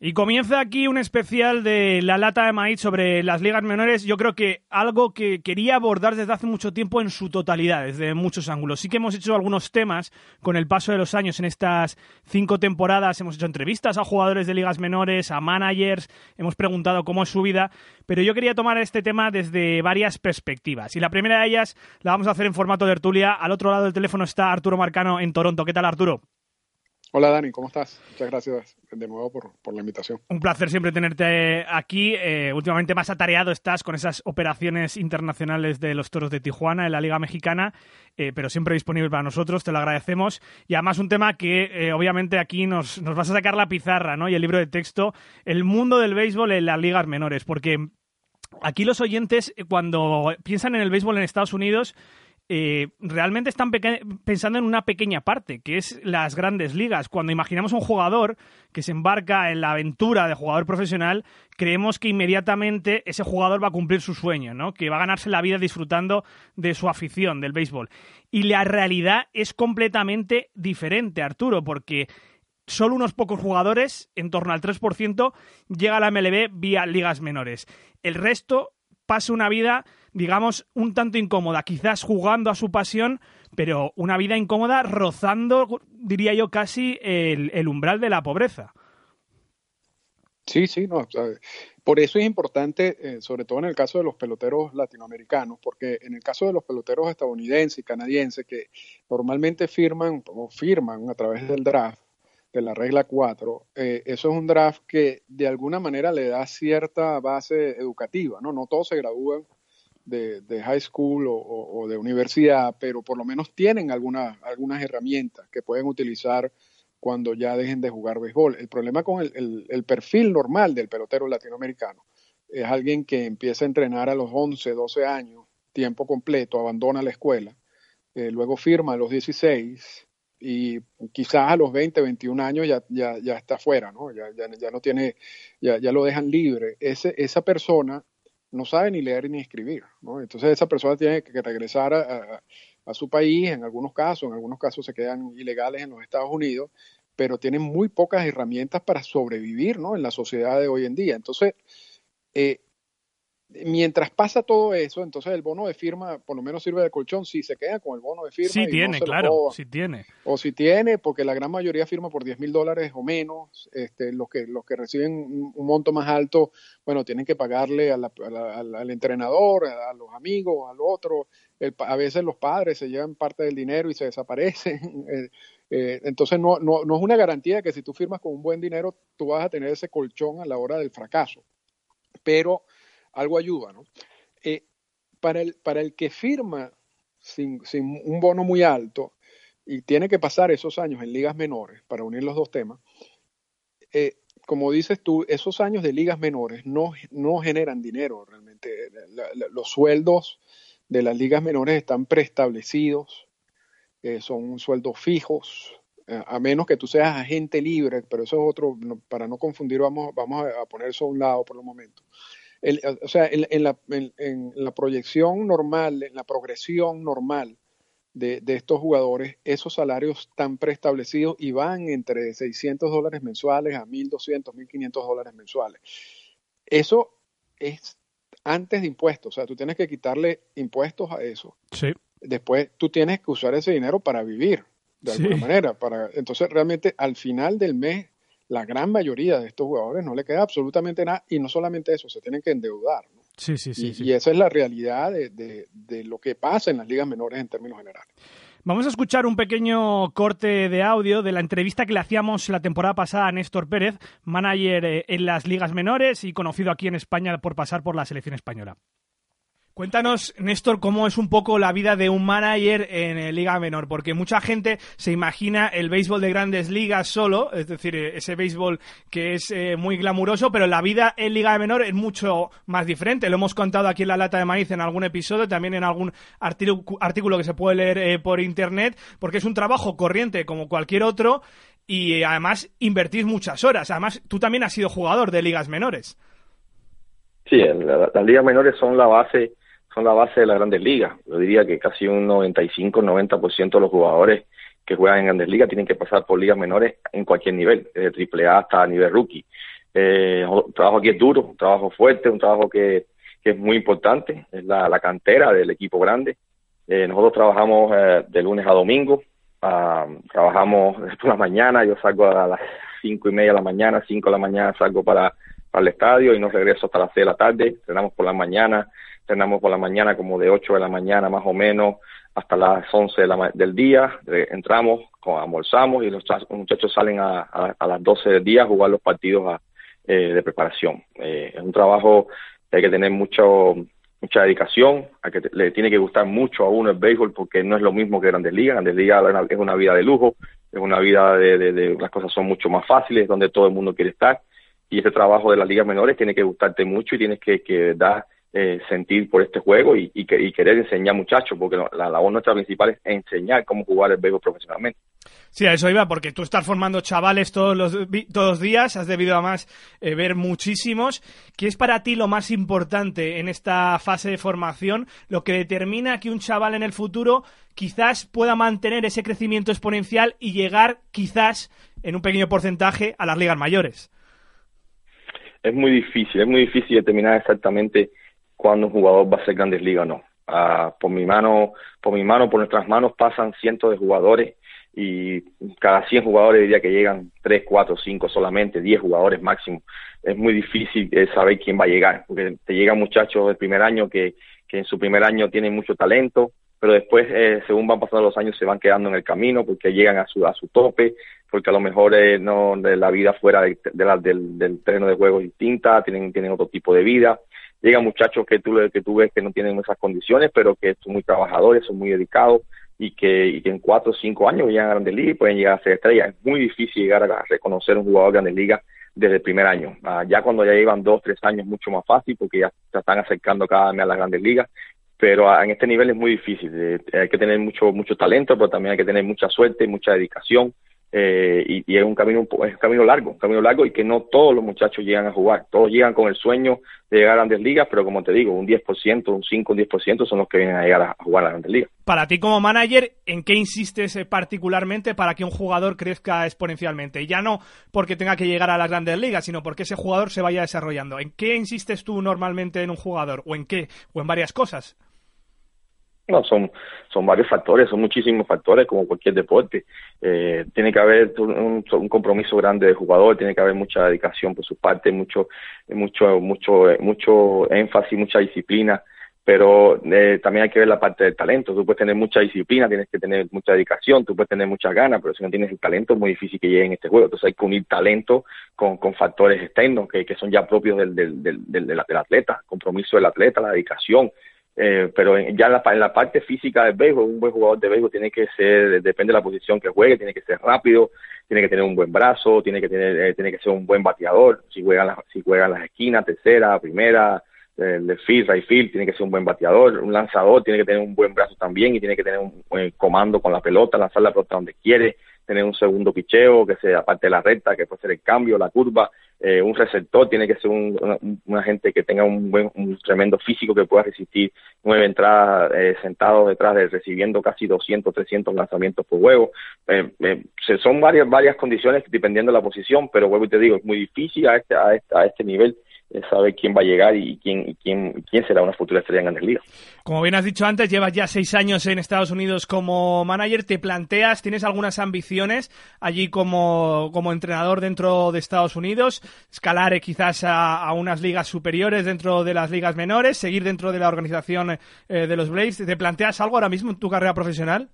Y comienza aquí un especial de la lata de maíz sobre las ligas menores. Yo creo que algo que quería abordar desde hace mucho tiempo en su totalidad, desde muchos ángulos. Sí que hemos hecho algunos temas con el paso de los años en estas cinco temporadas. Hemos hecho entrevistas a jugadores de ligas menores, a managers, hemos preguntado cómo es su vida. Pero yo quería tomar este tema desde varias perspectivas. Y la primera de ellas la vamos a hacer en formato de tertulia. Al otro lado del teléfono está Arturo Marcano en Toronto. ¿Qué tal, Arturo? Hola Dani, ¿cómo estás? Muchas gracias de nuevo por, la invitación. Un placer siempre tenerte aquí. Eh, últimamente más atareado estás con esas operaciones internacionales de los Toros de Tijuana en la Liga Mexicana, eh, pero siempre disponible para nosotros, te lo agradecemos. Y además un tema que eh, obviamente aquí nos, nos vas a sacar la pizarra ¿no? y el libro de texto, el mundo del béisbol en las ligas menores, porque aquí los oyentes cuando piensan en el béisbol en Estados Unidos eh, realmente están pensando en una pequeña parte, que es las grandes ligas. Cuando imaginamos un jugador que se embarca en la aventura de jugador profesional, creemos que inmediatamente ese jugador va a cumplir su sueño, ¿no? que va a ganarse la vida disfrutando de su afición, del béisbol. Y la realidad es completamente diferente, Arturo, porque solo unos pocos jugadores, en torno al 3%, llega a la MLB vía ligas menores. El resto pasa una vida digamos, un tanto incómoda, quizás jugando a su pasión, pero una vida incómoda rozando, diría yo, casi el, umbral de la pobreza. Sí, sí, no. por eso es importante, eh, sobre todo en el caso de los peloteros latinoamericanos, porque en el caso de los peloteros estadounidenses y canadienses que normalmente firman o firman a través del draft, de la regla 4, eh, eso es un draft que de alguna manera le da cierta base educativa, ¿no? No todos se gradúan de, high school o, de universidad, pero por lo menos tienen algunas, algunas herramientas que pueden utilizar cuando ya dejen de jugar béisbol. El problema con el, perfil normal del pelotero latinoamericano es alguien que empieza a entrenar a los 11, 12 años, tiempo completo, abandona la escuela, eh, luego firma a los 16 y quizás a los 20, 21 años ya, ya, ya está fuera, ¿no? Ya, ya, ya no tiene, ya, ya lo dejan libre. Ese, esa persona no sabe ni leer ni escribir. ¿no? Entonces esa persona tiene que regresar a, su país, en algunos casos, en algunos casos se quedan ilegales en los Estados Unidos, pero tienen muy pocas herramientas para sobrevivir ¿no? en la sociedad de hoy en día. Entonces, eh, mientras pasa todo eso, entonces el bono de firma por lo menos sirve de colchón. Si se queda con el bono de firma. Sí tiene, claro, sí tiene. O si tiene, porque la gran mayoría firma por 10 mil dólares o menos. Este, los, que, los que reciben un monto más alto, bueno, tienen que pagarle al entrenador, a los amigos, al otro. a veces los padres se llevan parte del dinero y se desaparecen. Eh, eh, entonces no, no, no es una garantía que si tú firmas con un buen dinero, tú vas a tener ese colchón a la hora del fracaso. Pero algo ayuda, ¿no? Eh, para, el, para el que firma sin, un bono muy alto y tiene que pasar esos años en ligas menores para unir los dos temas, eh, como dices tú, esos años de ligas menores no, no generan dinero realmente. los sueldos de las ligas menores están preestablecidos, eh, son sueldos fijos, a menos que tú seas agente libre, pero eso es otro, para no confundir, vamos, vamos a poner eso a un lado por el momento o sea, en, la, en, la, proyección normal, en la progresión normal de, de, estos jugadores, esos salarios están preestablecidos y van entre 600 dólares mensuales a 1.200, 1.500 dólares mensuales. Eso es antes de impuestos, o sea, tú tienes que quitarle impuestos a eso. Sí. Después tú tienes que usar ese dinero para vivir, de alguna manera. Para, entonces, realmente al final del mes la gran mayoría de estos jugadores no le queda absolutamente nada y no solamente eso, se tienen que endeudar. Sí, sí, sí y, esa es la realidad de, lo que pasa en las ligas menores en términos generales. Vamos a escuchar un pequeño corte de audio de la entrevista que le hacíamos la temporada pasada a Néstor Pérez, manager eh, en las ligas menores y conocido aquí en España por pasar por la selección española. Cuéntanos, Néstor, cómo es un poco la vida de un manager en Liga Menor, porque mucha gente se imagina el béisbol de grandes ligas solo, es decir, ese béisbol que es eh, muy glamuroso, pero la vida en Liga Menor es mucho más diferente. Lo hemos contado aquí en la lata de maíz en algún episodio, también en algún artículo que se puede leer eh, por internet, porque es un trabajo corriente como cualquier otro y eh, además invertís muchas horas. Además, tú también has sido jugador de ligas menores. Sí, las ligas menores son la base son la base de las grandes ligas. Yo diría que casi un 95-90% de los jugadores que juegan en grandes ligas tienen que pasar por ligas menores en cualquier nivel, desde triple A hasta nivel rookie. Eh, trabajo aquí es duro, un trabajo fuerte, un trabajo que, es muy importante, es la, la cantera del equipo grande. Eh, nosotros trabajamos eh, de lunes a domingo, ah, trabajamos por la mañana, yo salgo a las cinco y media de la mañana, cinco de la mañana salgo para, para el estadio y no regreso hasta las seis de la tarde, entrenamos por la mañana, entrenamos por la mañana como de 8 de la mañana más o menos hasta las 11 del día, entramos, almorzamos y los muchachos salen a, a, las 12 del día a jugar los partidos eh, de preparación. Eh, es un trabajo que hay que tener mucho mucha dedicación, a que le tiene que gustar mucho a uno el béisbol porque no es lo mismo que Grandes Ligas. Grandes Ligas es una vida de lujo, es una vida de, de, las cosas son mucho más fáciles, donde todo el mundo quiere estar. Y ese trabajo de las ligas menores tiene que gustarte mucho y tienes que, que dar eh, sentir por este juego y, y, querer enseñar muchachos, porque la labor nuestra principal es enseñar cómo jugar el béisbol profesionalmente. Sí, a eso iba, porque tú estás formando chavales todos los, todos los días, has debido además eh, ver muchísimos. ¿Qué es para ti lo más importante en esta fase de formación, lo que determina que un chaval en el futuro quizás pueda mantener ese crecimiento exponencial y llegar quizás en un pequeño porcentaje a las ligas mayores? Es muy difícil, es muy difícil determinar exactamente cuando un jugador va a ser grandes ligas o no. Ah, por mi mano, por mi mano, por nuestras manos pasan cientos de jugadores y cada 100 jugadores diría que llegan 3, 4, 5 solamente, 10 jugadores máximo. Es muy difícil eh, saber quién va a llegar, porque te llegan muchachos del primer año que, que en su primer año tienen mucho talento, pero después, eh, según van pasando los años, se van quedando en el camino porque llegan a su, a su tope, porque a lo mejor eh, no la vida fuera de, del, del terreno de juego es distinta, tienen, tienen otro tipo de vida llegan muchachos que tú, que tú ves que no tienen esas condiciones, pero que son muy trabajadores, son muy dedicados y que, y que en cuatro o cinco años llegan a Grandes Ligas y pueden llegar a ser estrellas. Es muy difícil llegar a reconocer un jugador de Grandes Ligas desde el primer año. Ah, ya cuando ya llevan dos, tres años mucho más fácil porque ya se están acercando cada vez más a las Grandes Ligas, pero en este nivel es muy difícil. Eh, hay que tener mucho, mucho talento, pero también hay que tener mucha suerte, mucha dedicación eh, y, es un camino es un camino largo, un camino largo y que no todos los muchachos llegan a jugar, todos llegan con el sueño de llegar a grandes ligas, pero como te digo, un 10%, un 5, un 10% son los que vienen a llegar a jugar a las grandes ligas. Para ti como manager, ¿en qué insistes eh, particularmente para que un jugador crezca exponencialmente? Ya no porque tenga que llegar a las grandes ligas, sino porque ese jugador se vaya desarrollando. ¿En qué insistes tú normalmente en un jugador? ¿O en qué? ¿O en varias cosas? No, son, son varios factores, son muchísimos factores como cualquier deporte. Eh, tiene que haber un, compromiso grande del jugador, tiene que haber mucha dedicación por su parte, mucho, mucho, mucho, mucho énfasis, mucha disciplina, pero eh, también hay que ver la parte del talento. Tú puedes tener mucha disciplina, tienes que tener mucha dedicación, tú puedes tener muchas ganas, pero si no tienes el talento es muy difícil que llegue en este juego. Entonces hay que unir talento con, con factores externos que, que son ya propios del, del, del, del, del atleta, compromiso del atleta, la dedicación, eh, pero ya en la, en la, parte física del béisbol, un buen jugador de béisbol tiene que ser, depende de la posición que juegue, tiene que ser rápido, tiene que tener un buen brazo, tiene que tener, eh, tiene que ser un buen bateador, si juega las, si juega las esquinas, tercera, primera, de field, right field, tiene que ser un buen bateador, un lanzador tiene que tener un buen brazo también y tiene que tener un, buen comando con la pelota, lanzar la pelota donde quiere, tener un segundo picheo, que sea aparte de la recta, que puede ser el cambio, la curva, eh, un receptor tiene que ser un, una, gente que tenga un buen, un tremendo físico que pueda resistir nueve entradas eh, sentado detrás de recibiendo casi 200, 300 lanzamientos por huevo. Eh, eh son varias varias condiciones dependiendo de la posición, pero huevo y te digo, es muy difícil a este, a este, a este nivel sabe quién va a llegar y quién, quién, quién será una futura estrella en Grandes Ligas. Como bien has dicho antes, llevas ya seis años en Estados Unidos como manager. ¿Te planteas, tienes algunas ambiciones allí como, como entrenador dentro de Estados Unidos? ¿Escalar eh, quizás a, unas ligas superiores dentro de las ligas menores? ¿Seguir dentro de la organización eh, de los Braves? ¿Te planteas algo ahora mismo en tu carrera profesional?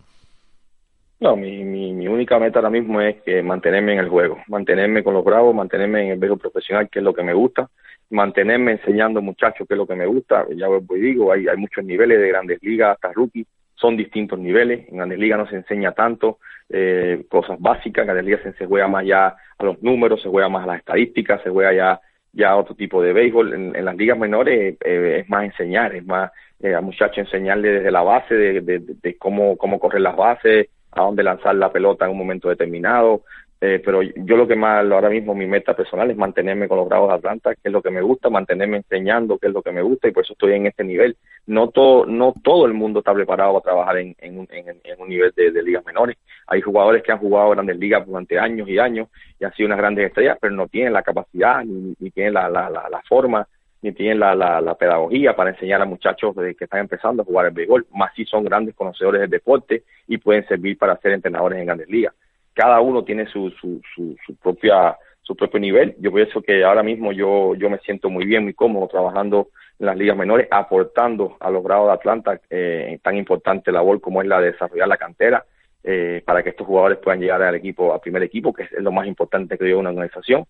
No, mi, mi, mi, única meta ahora mismo es que mantenerme en el juego, mantenerme con los bravos, mantenerme en el béisbol profesional, que es lo que me gusta mantenerme enseñando muchachos qué es lo que me gusta. Ya os digo, hay, hay muchos niveles de grandes ligas hasta rookie, son distintos niveles. En grandes ligas no se enseña tanto eh, cosas básicas, en grandes ligas se, juega más ya a los números, se juega más a las estadísticas, se juega ya ya otro tipo de béisbol. En, las ligas menores eh, es más enseñar, es más eh, a muchachos enseñarle desde la base de, de, de, cómo, cómo correr las bases, a dónde lanzar la pelota en un momento determinado, eh, pero yo lo que más ahora mismo mi meta personal es mantenerme con los grados de Atlanta, que es lo que me gusta, mantenerme enseñando qué es lo que me gusta y por eso estoy en este nivel. No todo, no todo el mundo está preparado para trabajar en, en, un nivel de, ligas menores. Hay jugadores que han jugado grandes ligas durante años y años y han sido unas grandes estrellas, pero no tienen la capacidad ni, tienen la, la, la, forma ni tienen la, la, la, pedagogía para enseñar a muchachos que están empezando a jugar el béisbol, más si son grandes conocedores del deporte y pueden servir para ser entrenadores en grandes ligas cada uno tiene su, su, su, su, propia su propio nivel. Yo pienso que ahora mismo yo, yo me siento muy bien, muy cómodo trabajando en las ligas menores, aportando a los grados de Atlanta eh, tan importante labor como es la de desarrollar la cantera eh, para que estos jugadores puedan llegar al equipo, al primer equipo, que es lo más importante que yo una organización.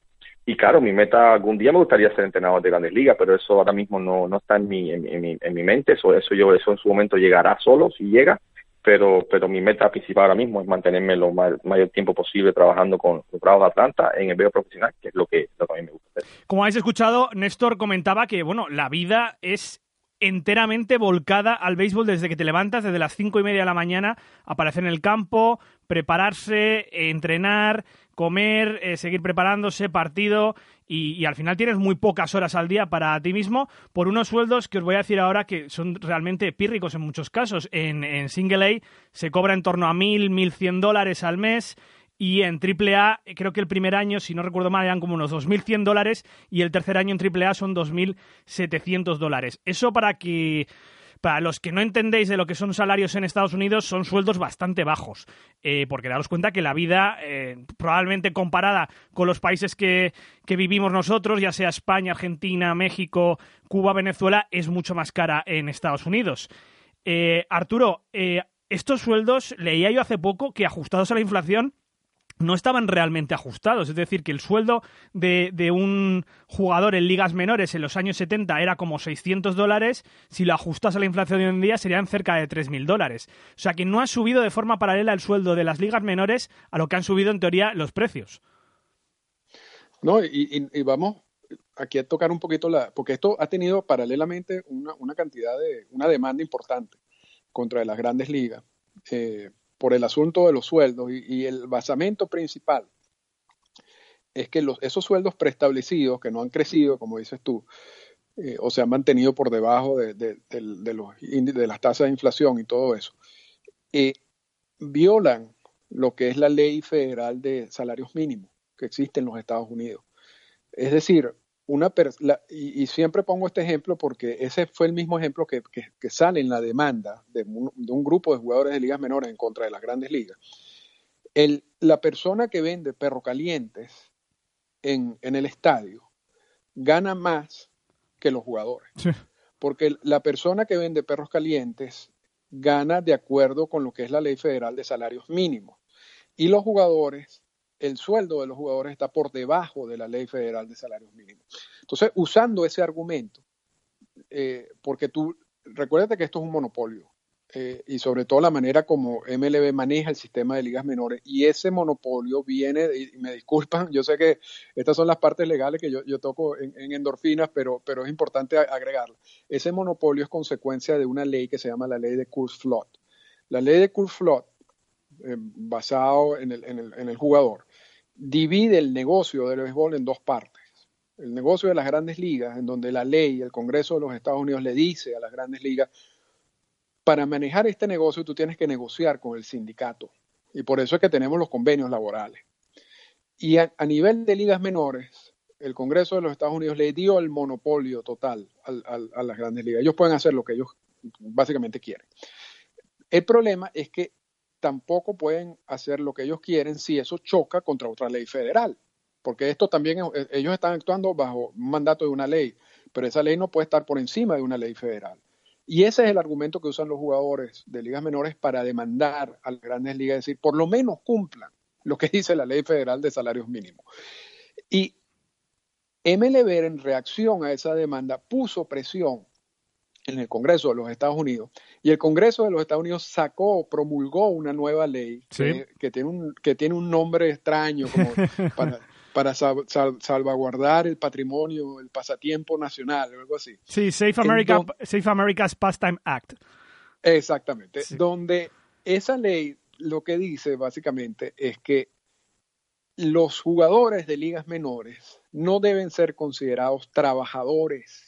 Y claro, mi meta algún día me gustaría ser entrenador de grandes ligas, pero eso ahora mismo no, no está en mi, en, mi, en mi mente, eso, eso yo, eso en su momento llegará solo, si llega, pero, pero mi meta principal ahora mismo es mantenerme lo mayor tiempo posible trabajando con los Bravos de Atlanta en el medio profesional, que es lo que, lo a mí me gusta hacer. Como habéis escuchado, Néstor comentaba que, bueno, la vida es enteramente volcada al béisbol desde que te levantas, desde las cinco y media de la mañana, aparecer en el campo, prepararse, entrenar, comer, eh, seguir preparándose, partido, y, al final tienes muy pocas horas al día para ti mismo por unos sueldos que os voy a decir ahora que son realmente pírricos en muchos casos. En, en Single A se cobra en torno a mil, mil cien dólares al mes. Y en AAA, creo que el primer año, si no recuerdo mal, eran como unos 2.100 dólares y el tercer año en AAA son 2.700 dólares. Eso para que para los que no entendéis de lo que son salarios en Estados Unidos, son sueldos bastante bajos. Eh, porque daros cuenta que la vida, eh, probablemente comparada con los países que, vivimos nosotros, ya sea España, Argentina, México, Cuba, Venezuela, es mucho más cara en Estados Unidos. Eh, Arturo, estos sueldos, leía yo hace poco que ajustados a la inflación, no estaban realmente ajustados. Es decir, que el sueldo de, de, un jugador en ligas menores en los años 70 era como 600 dólares. Si lo ajustas a la inflación de hoy en día serían cerca de 3.000 dólares. O sea que no ha subido de forma paralela el sueldo de las ligas menores a lo que han subido en teoría los precios. No, y, vamos aquí a tocar un poquito la... Porque esto ha tenido paralelamente una, una cantidad de... una demanda importante contra las grandes ligas. Eh, por el asunto de los sueldos y, el basamento principal es que los, esos sueldos preestablecidos que no han crecido, como dices tú, eh, o se han mantenido por debajo de, de, los, de, las tasas de inflación y todo eso, eh, violan lo que es la ley federal de salarios mínimos que existe en los Estados Unidos. Es decir, una y, siempre pongo este ejemplo porque ese fue el mismo ejemplo que, sale en la demanda de un, grupo de jugadores de ligas menores en contra de las grandes ligas. El, la persona que vende perro calientes en, el estadio gana más que los jugadores. Porque la persona que vende perros calientes gana de acuerdo con lo que es la ley federal de salarios mínimos. Y los jugadores el sueldo de los jugadores está por debajo de la ley federal de salarios mínimos. Entonces, usando ese argumento, eh, porque tú, recuérdate que esto es un monopolio, eh, y sobre todo la manera como MLB maneja el sistema de ligas menores, y ese monopolio viene, y me disculpan, yo sé que estas son las partes legales que yo, toco en, endorfinas, pero, pero es importante agregarlo. Ese monopolio es consecuencia de una ley que se llama la ley de Coors-Flot. La ley de Coors-Flot eh, basado en el, en, el, en el, jugador, divide el negocio del béisbol en dos partes. El negocio de las grandes ligas, en donde la ley, el Congreso de los Estados Unidos le dice a las grandes ligas, para manejar este negocio tú tienes que negociar con el sindicato. Y por eso es que tenemos los convenios laborales. Y a, nivel de ligas menores, el Congreso de los Estados Unidos le dio el monopolio total a las grandes ligas. Ellos pueden hacer lo que ellos básicamente quieren. El problema es que tampoco pueden hacer lo que ellos quieren si eso choca contra otra ley federal. Porque esto también, eh, ellos están actuando bajo un mandato de una ley, pero esa ley no puede estar por encima de una ley federal. Y ese es el argumento que usan los jugadores de ligas menores para demandar a las grandes ligas, decir, por lo menos cumplan lo que dice la ley federal de salarios mínimos. Y MLB en reacción a esa demanda puso presión en el Congreso de los Estados Unidos y el Congreso de los Estados Unidos sacó, promulgó una nueva ley que, tiene un, que tiene un nombre extraño como para, para salvaguardar el patrimonio, el pasatiempo nacional o algo así. Sí, Safe, America, Safe America's Pastime Act. Exactamente, donde esa ley lo que dice básicamente es que los jugadores de ligas menores no deben ser considerados trabajadores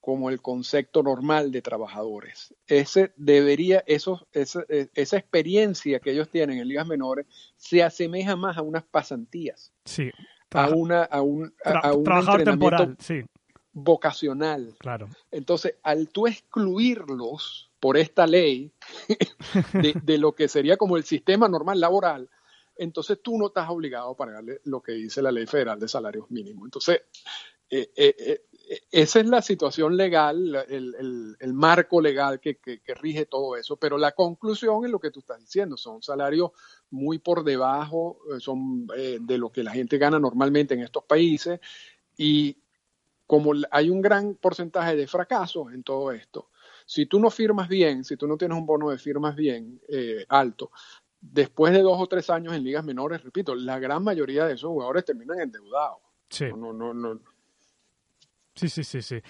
como el concepto normal de trabajadores. Ese debería, eso, esa, esa, experiencia que ellos tienen en ligas menores se asemeja más a unas pasantías. Sí. A una, a un, a, un temporal, sí. vocacional. Claro. Entonces, al tú excluirlos por esta ley de, de lo que sería como el sistema normal laboral, entonces tú no estás obligado a pagarle lo que dice la ley federal de salarios mínimos. Entonces, eh, eh, eh, esa es la situación legal, el, marco legal que, rige todo eso, pero la conclusión es lo que tú estás diciendo, son salarios muy por debajo, son de lo que la gente gana normalmente en estos países y como hay un gran porcentaje de fracasos en todo esto, si tú no firmas bien, si tú no tienes un bono de firmas bien alto, después de dos o tres años en ligas menores, repito, la gran mayoría de esos jugadores terminan endeudados. Sí. No, no, no, Sí, sí, sí, sí.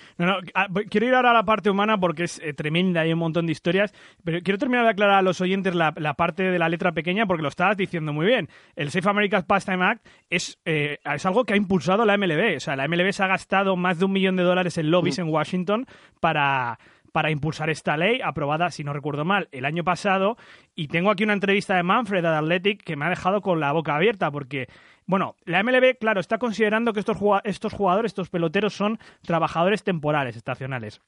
Ah, quiero ir ahora a la parte humana porque es eh, tremenda, hay un montón de historias, pero quiero terminar de aclarar a los oyentes la, parte de la letra pequeña porque lo estabas diciendo muy bien. El Safe America's Pastime Act es, eh, es algo que ha impulsado la MLB. O sea, la MLB se ha gastado más de un millón de dólares en lobbies mm. en Washington para para impulsar esta ley, aprobada, si no recuerdo mal, el año pasado. Y tengo aquí una entrevista de Manfred de Athletic que me ha dejado con la boca abierta, porque, bueno, la MLB, claro, está considerando que estos, jugadores, estos peloteros, son trabajadores temporales, estacionales.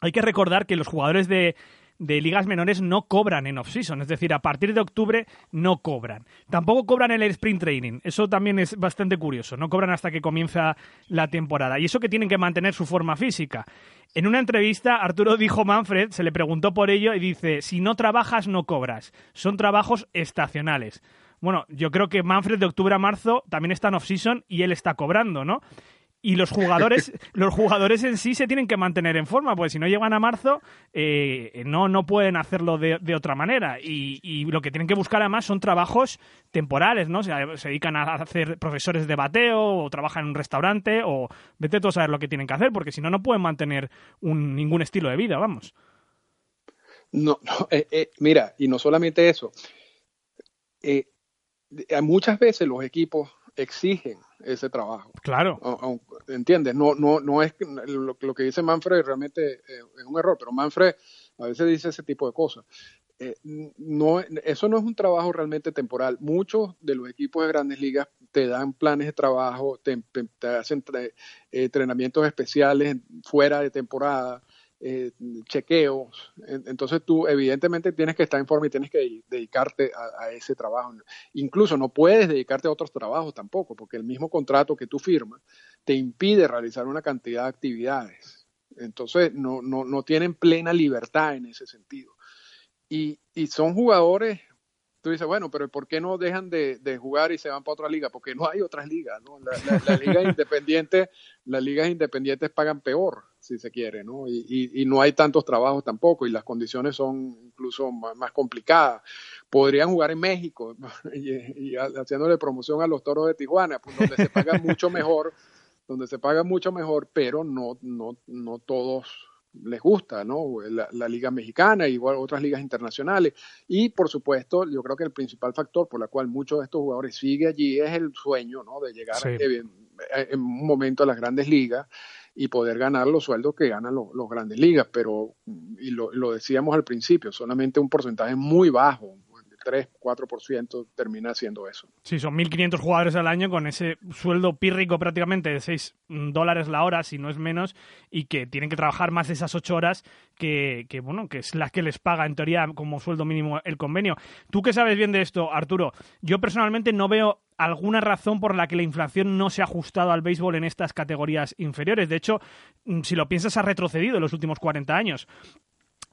Hay que recordar que los jugadores de, ligas menores no cobran en off-season, es decir, a partir de octubre no cobran. Tampoco cobran el sprint training, eso también es bastante curioso, no cobran hasta que comienza la temporada. Y eso que tienen que mantener su forma física. En una entrevista, Arturo dijo Manfred, se le preguntó por ello y dice, si no trabajas no cobras, son trabajos estacionales. Bueno, yo creo que Manfred de octubre a marzo también está en off-season y él está cobrando, ¿no? y los jugadores, los jugadores en sí se tienen que mantener en forma, porque si no llegan a marzo, eh, no, no pueden hacerlo de, otra manera. Y, lo que tienen que buscar además son trabajos temporales, ¿no? Se, se, dedican a hacer profesores de bateo, o trabajan en un restaurante, o vete tú a saber lo que tienen que hacer, porque si no, no pueden mantener un, ningún estilo de vida, vamos. No, eh, eh, mira, y no solamente eso. Muchas veces los equipos exigen ese trabajo. Claro. ¿Entiendes? No, no, no es lo, que dice Manfred realmente eh, es un error, pero Manfred a veces dice ese tipo de cosas. Eh, no, eso no es un trabajo realmente temporal. Muchos de los equipos de grandes ligas te dan planes de trabajo, te, hacen eh, entrenamientos especiales fuera de temporada, eh, chequeos. Entonces tú evidentemente tienes que estar en forma y tienes que dedicarte a, ese trabajo. Incluso no puedes dedicarte a otros trabajos tampoco, porque el mismo contrato que tú firmas te impide realizar una cantidad de actividades. Entonces no, no, no tienen plena libertad en ese sentido. Y, y son jugadores tú dices, bueno, pero ¿por qué no dejan de, jugar y se van para otra liga? Porque no hay otras ligas, ¿no? La, liga independiente, las ligas independientes pagan peor, si se quiere, ¿no? Y, no hay tantos trabajos tampoco y las condiciones son incluso más, complicadas. Podrían jugar en México y, haciéndole promoción a los toros de Tijuana, pues donde se paga mucho mejor, donde se paga mucho mejor, pero no, no, no todos les gusta, ¿no? La, liga mexicana, igual otras ligas internacionales. Y por supuesto, yo creo que el principal factor por el cual muchos de estos jugadores siguen allí es el sueño, ¿no? De llegar en, un momento a las grandes ligas y poder ganar los sueldos que ganan los, grandes ligas. Pero, y lo decíamos al principio, solamente un porcentaje muy bajo, 3, 4% termina haciendo eso. Sí, son 1.500 jugadores al año con ese sueldo pírrico prácticamente de 6 dólares la hora, si no es menos, y que tienen que trabajar más de esas 8 horas que, que, bueno, que es la que les paga en teoría como sueldo mínimo el convenio. Tú que sabes bien de esto, Arturo, yo personalmente no veo alguna razón por la que la inflación no se ha ajustado al béisbol en estas categorías inferiores. De hecho, mm, si lo piensas, ha retrocedido en los últimos 40 años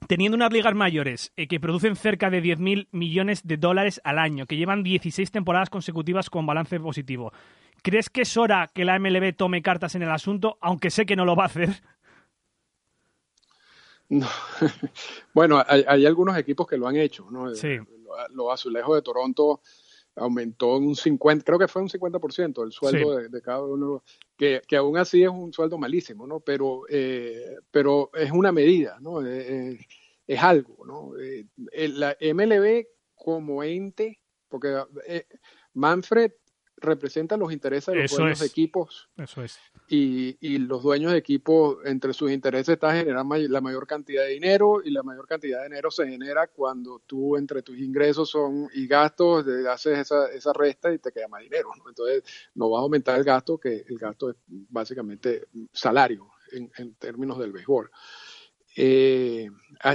teniendo unas ligas mayores eh, que producen cerca de 10.000 millones de dólares al año, que llevan 16 temporadas consecutivas con balance positivo, ¿Crees que es hora que la MLB tome cartas en el asunto, aunque sé que no lo va a hacer? No. bueno, hay, algunos equipos que lo han hecho, ¿no? Sí. Los azulejos de Toronto aumentó un 50, creo que fue un 50% el sueldo de, cada uno, que, que, aún así es un sueldo malísimo, ¿no? Pero, eh, pero es una medida, ¿no? Eh, eh, es algo, ¿no? la MLB como ente, porque Manfred representa los intereses de los dueños de equipos. Eso es. Y, y, los dueños de equipos, entre sus intereses está generar la mayor cantidad de dinero y la mayor cantidad de dinero se genera cuando tú entre tus ingresos son y gastos haces esa, esa resta y te queda más dinero. Entonces no vas a aumentar el gasto, que el gasto es básicamente salario en, en términos del béisbol. Eh,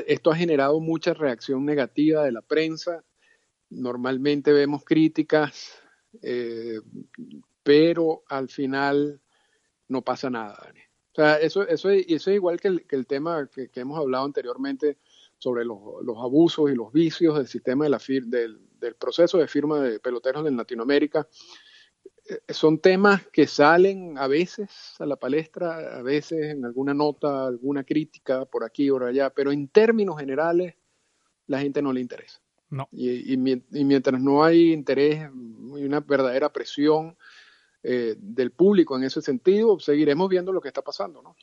esto ha generado mucha reacción negativa de la prensa. Normalmente vemos críticas eh, pero al final no pasa nada, Dani. O sea, eso, eso, eso es igual que el, tema que, hemos hablado anteriormente sobre los, los, abusos y los vicios del sistema de la del, del, proceso de firma de peloteros en Latinoamérica. Eh, son temas que salen a veces a la palestra, a veces en alguna nota, alguna crítica por aquí o por allá, pero en términos generales la gente no le interesa. Y, mientras no hay interés y una verdadera presión eh, del público en ese sentido, seguiremos viendo lo que está pasando, ¿no?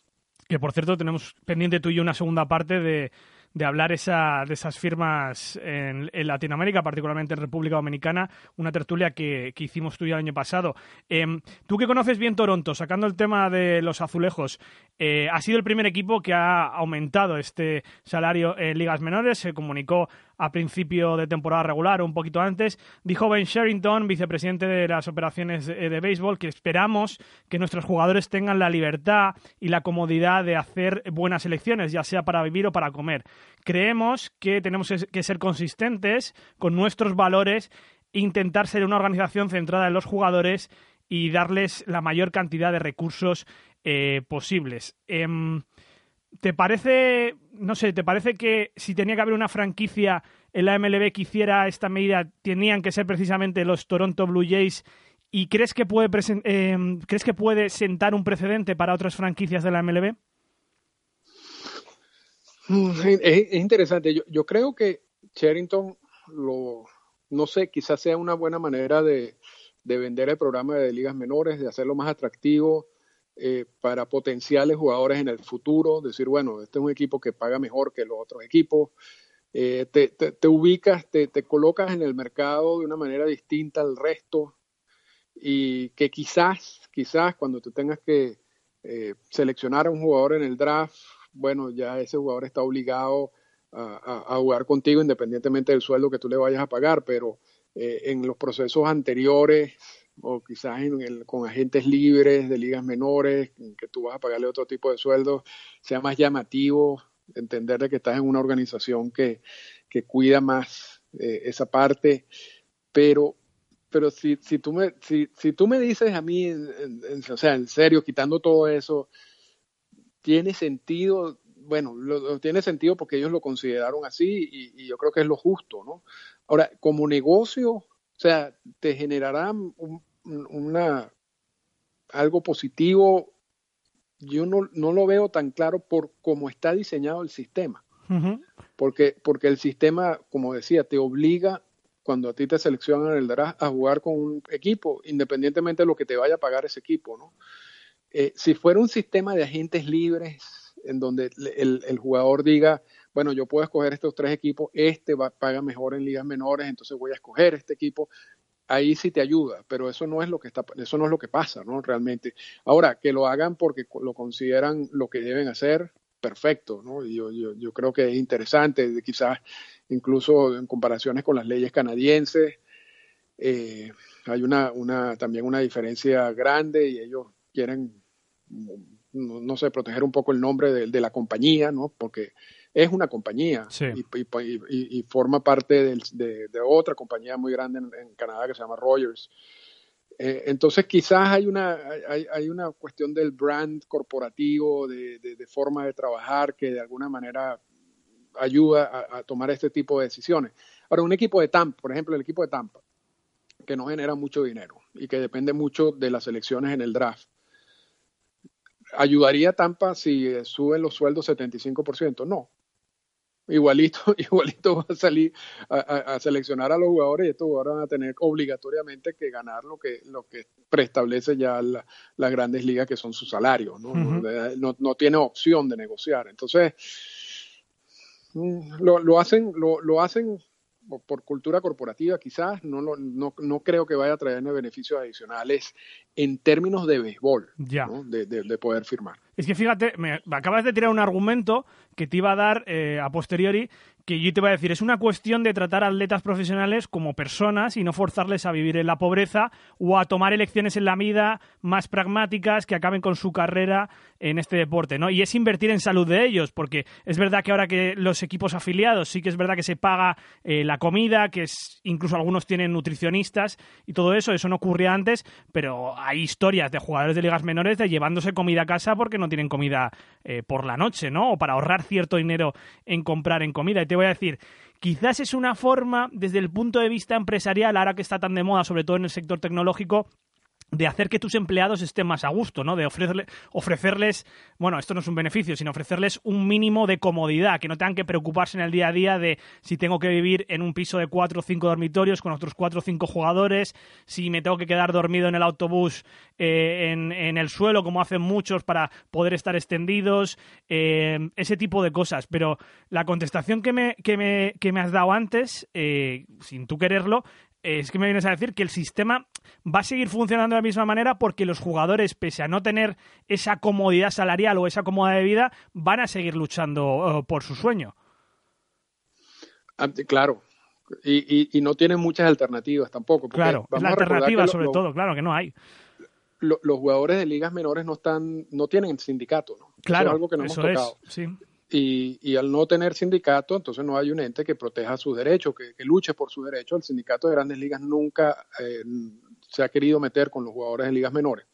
Que por cierto tenemos pendiente tú y yo una segunda parte de de hablar esa, de esas firmas en, Latinoamérica, particularmente en República Dominicana, una tertulia que, hicimos tú y el año pasado. Em, tú que conoces bien Toronto, sacando el tema de los azulejos, eh, ha sido el primer equipo que ha aumentado este salario en ligas menores, se comunicó a principio de temporada regular o un poquito antes, dijo Ben Sherrington, vicepresidente de las operaciones de, de béisbol, que esperamos que nuestros jugadores tengan la libertad y la comodidad de hacer buenas elecciones, ya sea para vivir o para comer. Creemos que tenemos que ser consistentes con nuestros valores intentar ser una organización centrada en los jugadores y darles la mayor cantidad de recursos eh, posibles. Em, ¿Te parece, no sé, te parece que si tenía que haber una franquicia en la MLB que hiciera esta medida, tenían que ser precisamente los Toronto Blue Jays? ¿Y crees que puede, em, ¿crees que puede sentar un precedente para otras franquicias de la MLB? Mm, es, interesante. Yo, yo, creo que Sherrington, lo, no sé, quizás sea una buena manera de, vender el programa de ligas menores, de hacerlo más atractivo eh, para potenciales jugadores en el futuro. Decir, bueno, este es un equipo que paga mejor que los otros equipos. Eh, te, te, ubicas, te, te, colocas en el mercado de una manera distinta al resto y que quizás, quizás cuando tú tengas que eh, seleccionar a un jugador en el draft, bueno, ya ese jugador está obligado a, jugar contigo independientemente del sueldo que tú le vayas a pagar, pero eh, en los procesos anteriores o quizás con agentes libres de ligas menores, que tú vas a pagarle otro tipo de sueldo, sea más llamativo entender de que estás en una organización que, que cuida más eh, esa parte, pero pero si, si, tú me, si, si tú me dices a mí, o sea, en serio, quitando todo eso, tiene sentido, bueno, lo, tiene sentido porque ellos lo consideraron así y, yo creo que es lo justo, ¿no? Ahora, como negocio, sea, te generará una, algo positivo, yo no, no, lo veo tan claro por cómo está diseñado el sistema. porque, porque el sistema, como decía, te obliga cuando a ti te seleccionan el draft a jugar con un equipo, independientemente de lo que te vaya a pagar ese equipo, ¿no? Eh, si fuera un sistema de agentes libres en donde el, jugador diga, bueno, yo puedo escoger estos tres equipos, este va, paga mejor en ligas menores, entonces voy a escoger este equipo, ahí sí te ayuda, pero eso no es lo que está, eso no es lo que pasa, ¿no? Realmente. Ahora, que lo hagan porque lo consideran lo que deben hacer, perfecto, ¿no? yo, yo, yo creo que es interesante, quizás incluso en comparaciones con las leyes canadienses, eh, hay una, una, también una diferencia grande y ellos quieren no, sé, proteger un poco el nombre de, la compañía, ¿no? Porque es una compañía y, forma parte de, otra compañía muy grande en, Canadá que se llama Rogers. Eh, entonces quizás hay una, hay, una cuestión del brand corporativo, de, forma de trabajar que de alguna manera ayuda a, tomar este tipo de decisiones. Ahora, un equipo de Tampa, por ejemplo, el equipo de Tampa, que no genera mucho dinero y que depende mucho de las elecciones en el draft. ¿Ayudaría Tampa si suben los sueldos 75%? No. Igualito, igualito va a salir a, seleccionar a los jugadores y estos jugadores van a tener obligatoriamente que ganar lo que, lo que preestablece ya las grandes ligas, que son sus salarios. ¿no? no, no, tiene opción de negociar. Entonces, mm, lo, lo hacen, lo, lo hacen por cultura corporativa quizás, no, no, no creo que vaya a traerme beneficios adicionales en términos de béisbol, de, de, poder firmar. Es que fíjate, me acabas de tirar un argumento que te iba a dar eh, a posteriori que yo te voy a decir, es una cuestión de tratar a atletas profesionales como personas y no forzarles a vivir en la pobreza o a tomar elecciones en la vida más pragmáticas que acaben con su carrera en este deporte, ¿no? Y es invertir en salud de ellos, porque es verdad que ahora que los equipos afiliados sí que es verdad que se paga eh, la comida, que es, incluso algunos tienen nutricionistas y todo eso, eso no ocurría antes, pero hay historias de jugadores de ligas menores de llevándose comida a casa porque no tienen comida eh, por la noche, ¿no? O para ahorrar cierto dinero en comprar en comida te voy a decir, quizás es una forma, desde el punto de vista empresarial, ahora que está tan de moda, sobre todo en el sector tecnológico, de hacer que tus empleados estén más a gusto, ¿no? De ofrecerle, ofrecerles, bueno, esto no es un beneficio, sino ofrecerles un mínimo de comodidad, que no tengan que preocuparse en el día a día de si tengo que vivir en un piso de cuatro o cinco dormitorios con otros cuatro o cinco jugadores, si me tengo que quedar dormido en el autobús eh, en, el suelo, como hacen muchos, para poder estar extendidos, eh, ese tipo de cosas. Pero la contestación que me, que me, que me has dado antes, eh, sin tú quererlo, es que me vienes a decir que el sistema va a seguir funcionando de la misma manera porque los jugadores, pese a no tener esa comodidad salarial o esa comodidad de vida, van a seguir luchando eh, por su sueño. Claro. Y, no tienen muchas alternativas tampoco. Claro, la alternativa sobre todo, claro que no hay. los jugadores de ligas menores no están, no tienen sindicato, ¿no? Claro, es algo que no hemos tocado. sí. Y, al no tener sindicato, entonces no hay un ente que proteja sus derechos, que, luche por sus derechos. El sindicato de grandes ligas nunca eh, se ha querido meter con los jugadores de ligas menores,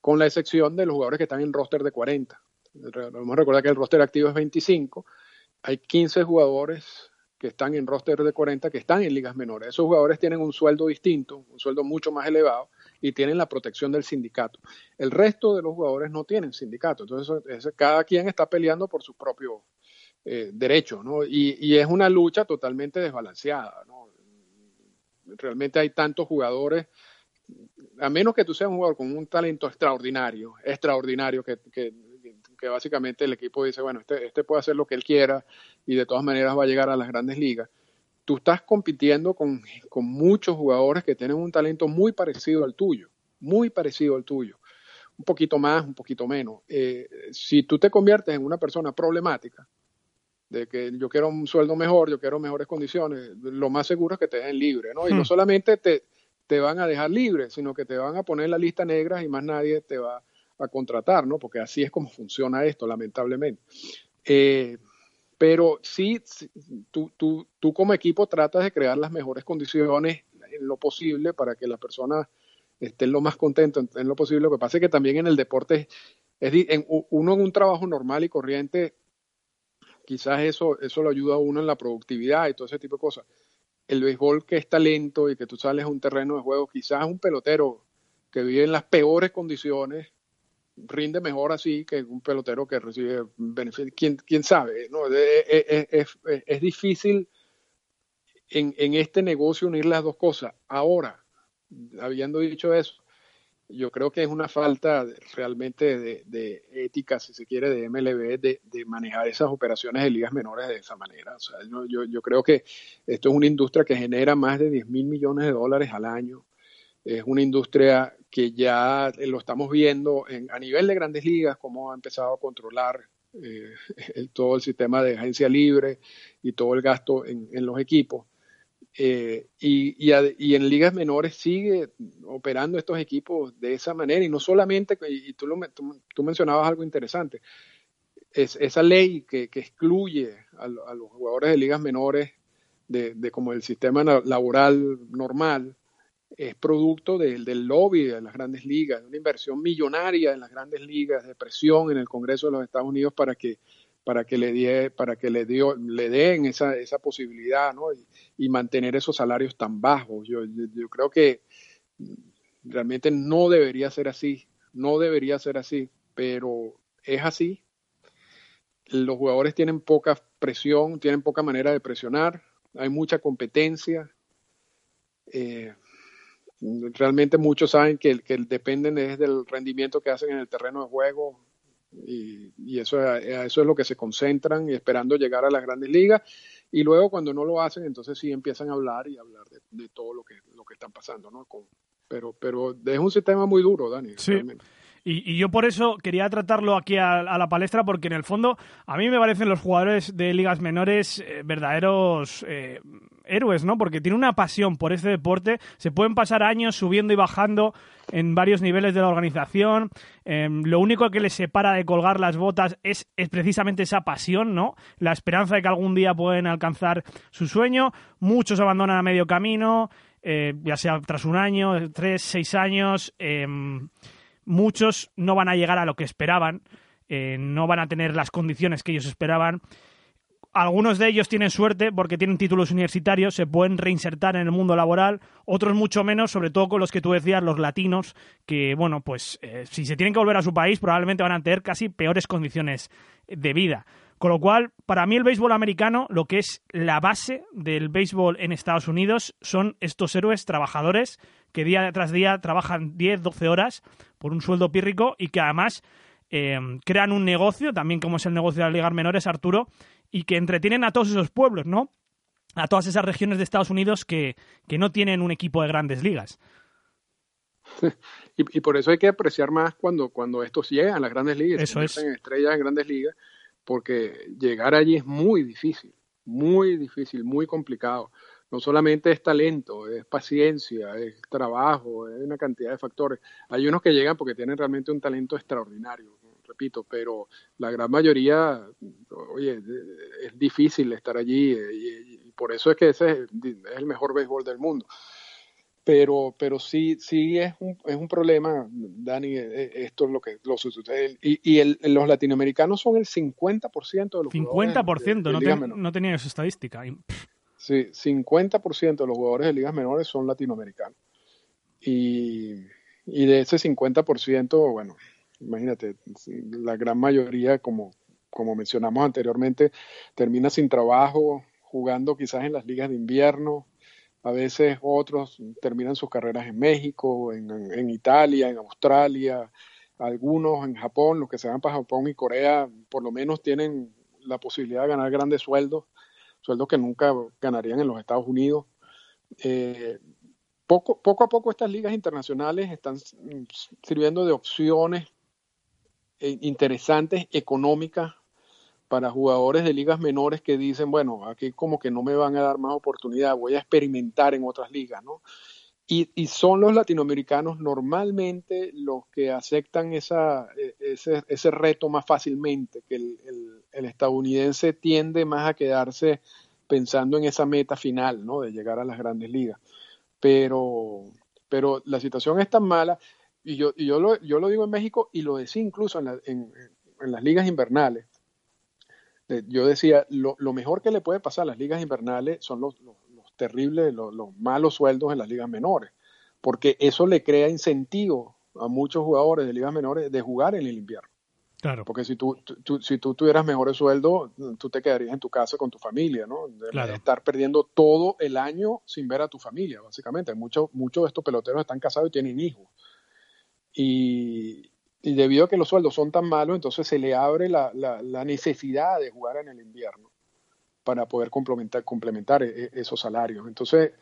con la excepción de los jugadores que están en roster de 40. Vamos a recordar que el roster activo es 25. Hay 15 jugadores que están en roster de 40 que están en ligas menores. Esos jugadores tienen un sueldo distinto, un sueldo mucho más elevado y tienen la protección del sindicato. El resto de los jugadores no tienen sindicato, entonces cada quien está peleando por su propio eh, derecho, ¿no? Y, es una lucha totalmente desbalanceada, ¿no? Realmente hay tantos jugadores, a menos que tú seas un jugador con un talento extraordinario, extraordinario, que, que, que básicamente el equipo dice, bueno, este, este puede hacer lo que él quiera y de todas maneras va a llegar a las grandes ligas tú estás compitiendo con, muchos jugadores que tienen un talento muy parecido al tuyo, muy parecido al tuyo, un poquito más, un poquito menos. Eh, si tú te conviertes en una persona problemática, de que yo quiero un sueldo mejor, yo quiero mejores condiciones, lo más seguro es que te dejen libre, ¿no? Y no hmm. solamente te, te van a dejar libre, sino que te van a poner la lista negra y más nadie te va a contratar, ¿no? Porque así es como funciona esto, lamentablemente. Eh, pero sí, tú, tú, tú como equipo tratas de crear las mejores condiciones en lo posible para que las personas estén lo más contentos en, lo posible. Lo que pasa es que también en el deporte, es, en, uno en un trabajo normal y corriente, quizás eso, eso lo ayuda a uno en la productividad y todo ese tipo de cosas. El béisbol que es talento y que tú sales a un terreno de juego, quizás un pelotero que vive en las peores condiciones, rinde mejor así que un pelotero que recibe beneficios. ¿Quién, quién sabe? ¿no? Es, difícil en, en, este negocio unir las dos cosas. Ahora, habiendo dicho eso, yo creo que es una falta realmente de, ética, si se quiere, de MLB, de, de, manejar esas operaciones de ligas menores de esa manera. O sea, yo, yo creo que esto es una industria que genera más de 10 mil millones de dólares al año. Es una industria que ya lo estamos viendo en, a nivel de grandes ligas, cómo ha empezado a controlar eh, todo el sistema de agencia libre y todo el gasto en, los equipos. Eh, y, y, en ligas menores sigue operando estos equipos de esa manera y no solamente, y tú, lo, tú, mencionabas algo interesante, es esa ley que, que excluye a, los jugadores de ligas menores de, de como el sistema laboral normal, es producto del lobby de las grandes ligas, de una inversión millonaria en las grandes ligas, de presión en el Congreso de los Estados Unidos para que para que le die, para que le dio, le den esa, esa posibilidad, ¿no? Y, mantener esos salarios tan bajos. Yo, yo, creo que realmente no debería ser así, no debería ser así, pero es así. Los jugadores tienen poca presión, tienen poca manera de presionar, hay mucha competencia. Eh, realmente muchos saben que, que dependen del rendimiento que hacen en el terreno de juego, y, eso, eso es lo que se concentran y esperando llegar a las grandes ligas. Y luego cuando no lo hacen, entonces sí empiezan a hablar y hablar de, todo lo que, lo que están pasando, ¿no? pero, pero es un sistema muy duro, Dani. Sí. Y, yo por eso quería tratarlo aquí a, la palestra, porque en el fondo a mí me parecen los jugadores de ligas menores eh, verdaderos eh, héroes, ¿no? Porque tienen una pasión por este deporte, se pueden pasar años subiendo y bajando en varios niveles de la organización. Em, lo único que les separa de colgar las botas es, es, precisamente esa pasión, ¿no? La esperanza de que algún día pueden alcanzar su sueño. Muchos abandonan a medio camino, eh, ya sea tras un año, tres, seis años. Em, muchos no van a llegar a lo que esperaban, eh, no van a tener las condiciones que ellos esperaban. Algunos de ellos tienen suerte porque tienen títulos universitarios, se pueden reinsertar en el mundo laboral, otros mucho menos, sobre todo con los que tú decías, los latinos, que, bueno, pues eh, si se tienen que volver a su país probablemente van a tener casi peores condiciones de vida. Con lo cual, para mí el béisbol americano, lo que es la base del béisbol en Estados Unidos, son estos héroes trabajadores que día tras día trabajan 10, 12 horas por un sueldo pírrico y que además eh, crean un negocio, también como es el negocio de las ligas menores, Arturo, y que entretienen a todos esos pueblos, ¿no? A todas esas regiones de Estados Unidos que, que no tienen un equipo de grandes ligas. Y, por eso hay que apreciar más cuando, cuando estos llegan a las grandes ligas, eso es. en estrellas en grandes ligas, porque llegar allí es muy difícil, muy difícil, muy complicado no solamente es talento, es paciencia, es trabajo, es una cantidad de factores. Hay unos que llegan porque tienen realmente un talento extraordinario, repito, pero la gran mayoría, oye, es difícil estar allí eh, y, por eso es que ese es el mejor béisbol del mundo. Pero, pero sí, sí es un, es un problema, Dani, eh, eh, esto es lo que lo sucede. Y, y los latinoamericanos son el 50% de los 50%, no, no tenía esa estadística. Sí, 50% de los jugadores de ligas menores son latinoamericanos. Y, de ese 50%, bueno, imagínate, la gran mayoría, como, como mencionamos anteriormente, termina sin trabajo, jugando quizás en las ligas de invierno. A veces otros terminan sus carreras en México, en, Italia, en Australia, algunos en Japón, los que se van para Japón y Corea, por lo menos tienen la posibilidad de ganar grandes sueldos sueldos que nunca ganarían en los Estados Unidos. Eh, poco, poco a poco estas ligas internacionales están sirviendo de opciones interesantes, económicas, para jugadores de ligas menores que dicen, bueno, aquí como que no me van a dar más oportunidad, voy a experimentar en otras ligas, ¿no? Y, son los latinoamericanos normalmente los que aceptan esa, e, ese, ese reto más fácilmente, que el, el, estadounidense tiende más a quedarse pensando en esa meta final, ¿no? De llegar a las grandes ligas. Pero, pero la situación es tan mala, y yo, y yo, lo, yo lo digo en México y lo decía incluso en, en, en las ligas invernales. Eh, yo decía, lo, lo, mejor que le puede pasar a las ligas invernales son los, los terribles, los, malos sueldos en las ligas menores, porque eso le crea incentivo a muchos jugadores de ligas menores de jugar en el invierno. Claro. Porque si tú, si tú tuvieras mejores sueldos, tú te quedarías en tu casa con tu familia, ¿no? De Estar perdiendo todo el año sin ver a tu familia, básicamente. Muchos muchos de estos peloteros están casados y tienen hijos. Y, debido a que los sueldos son tan malos, entonces se le abre la, necesidad de jugar en el invierno para poder complementar, e, e, esos salarios. Entonces,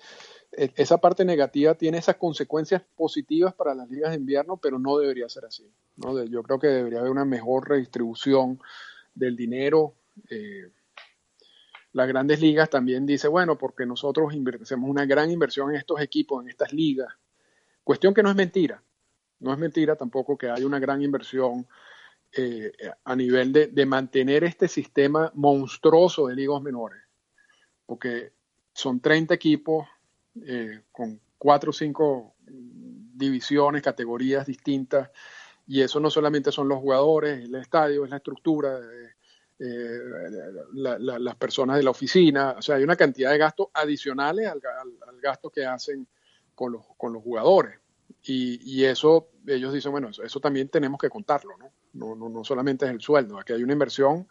e, esa parte negativa tiene esas consecuencias positivas para las ligas de invierno, pero no debería ser así. Yo creo que debería haber una mejor redistribución del dinero. Eh, las grandes ligas también dice, bueno, porque nosotros hacemos una gran inversión en estos equipos, en estas ligas. Cuestión que no es mentira. No es mentira tampoco que hay una gran inversión eh, a nivel de, mantener este sistema monstruoso de ligas menores, porque son 30 equipos eh, con cuatro o cinco divisiones, categorías distintas, y eso no solamente son los jugadores, el estadio, es la estructura, eh, las personas de la oficina, o sea, hay una cantidad de gastos adicionales al, gasto que hacen con los, con los jugadores. Y, eso, ellos dicen, bueno, eso, también tenemos que contarlo, ¿no? No, ¿no? no solamente es el sueldo, aquí hay una inversión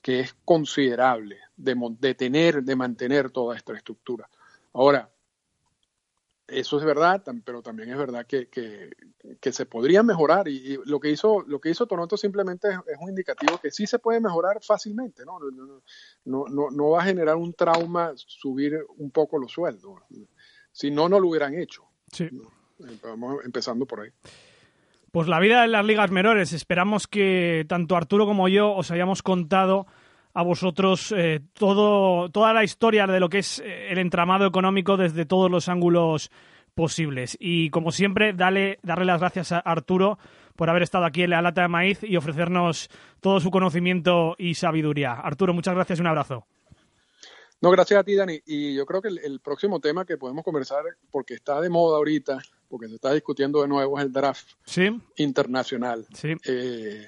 que es considerable de, de tener, de mantener toda esta estructura. Ahora, eso es verdad, pero también es verdad que, que, se podría mejorar y, lo que hizo lo que hizo Toronto simplemente es, un indicativo que sí se puede mejorar fácilmente, ¿no? No, no, no va a generar un trauma subir un poco los sueldos. Si no, no lo hubieran hecho. Sí. Vamos empezando por ahí. Pues la vida en las ligas menores. Esperamos que tanto Arturo como yo os hayamos contado a vosotros eh, todo, toda la historia de lo que es eh, el entramado económico desde todos los ángulos posibles. Y como siempre, dale, darle las gracias a Arturo por haber estado aquí en la lata de maíz y ofrecernos todo su conocimiento y sabiduría. Arturo, muchas gracias y un abrazo. No, gracias a ti, Dani. Y yo creo que el, próximo tema que podemos conversar, porque está de moda ahorita, porque se está discutiendo de nuevo, el draft internacional. Sí. Eh,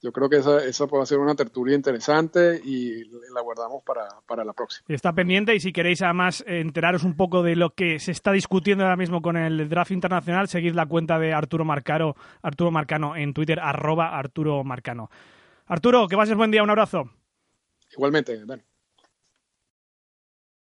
yo creo que esa, esa puede ser una tertulia interesante y la guardamos para, la próxima. Está pendiente y si queréis además enteraros un poco de lo que se está discutiendo ahora mismo con el draft internacional, seguid la cuenta de Arturo Marcaro, Arturo Marcano en Twitter, arroba Arturo Marcano. Arturo, que pases buen día, un abrazo. Igualmente, Dani.